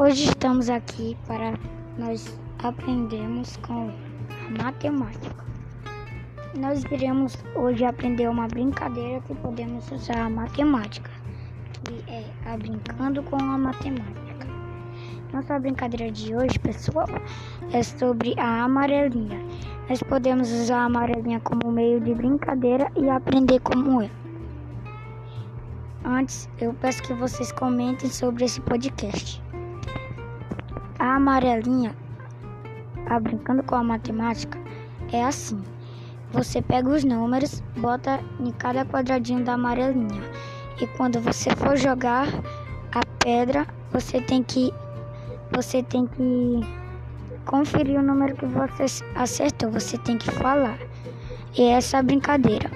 Hoje estamos aqui para nós aprendermos com matemática. Nós iremos hoje aprender uma brincadeira que podemos usar a matemática, que é a brincando com a matemática. Nossa brincadeira de hoje, pessoal, é sobre a amarelinha. Nós podemos usar a amarelinha como meio de brincadeira e aprender como é. Antes, eu peço que vocês comentem sobre esse podcast. A amarelinha, a brincando com a matemática, é assim. Você pega os números, bota em cada quadradinho da amarelinha. E quando você for jogar a pedra, você tem que você tem que conferir o número que você acertou, você tem que falar. E essa é a brincadeira.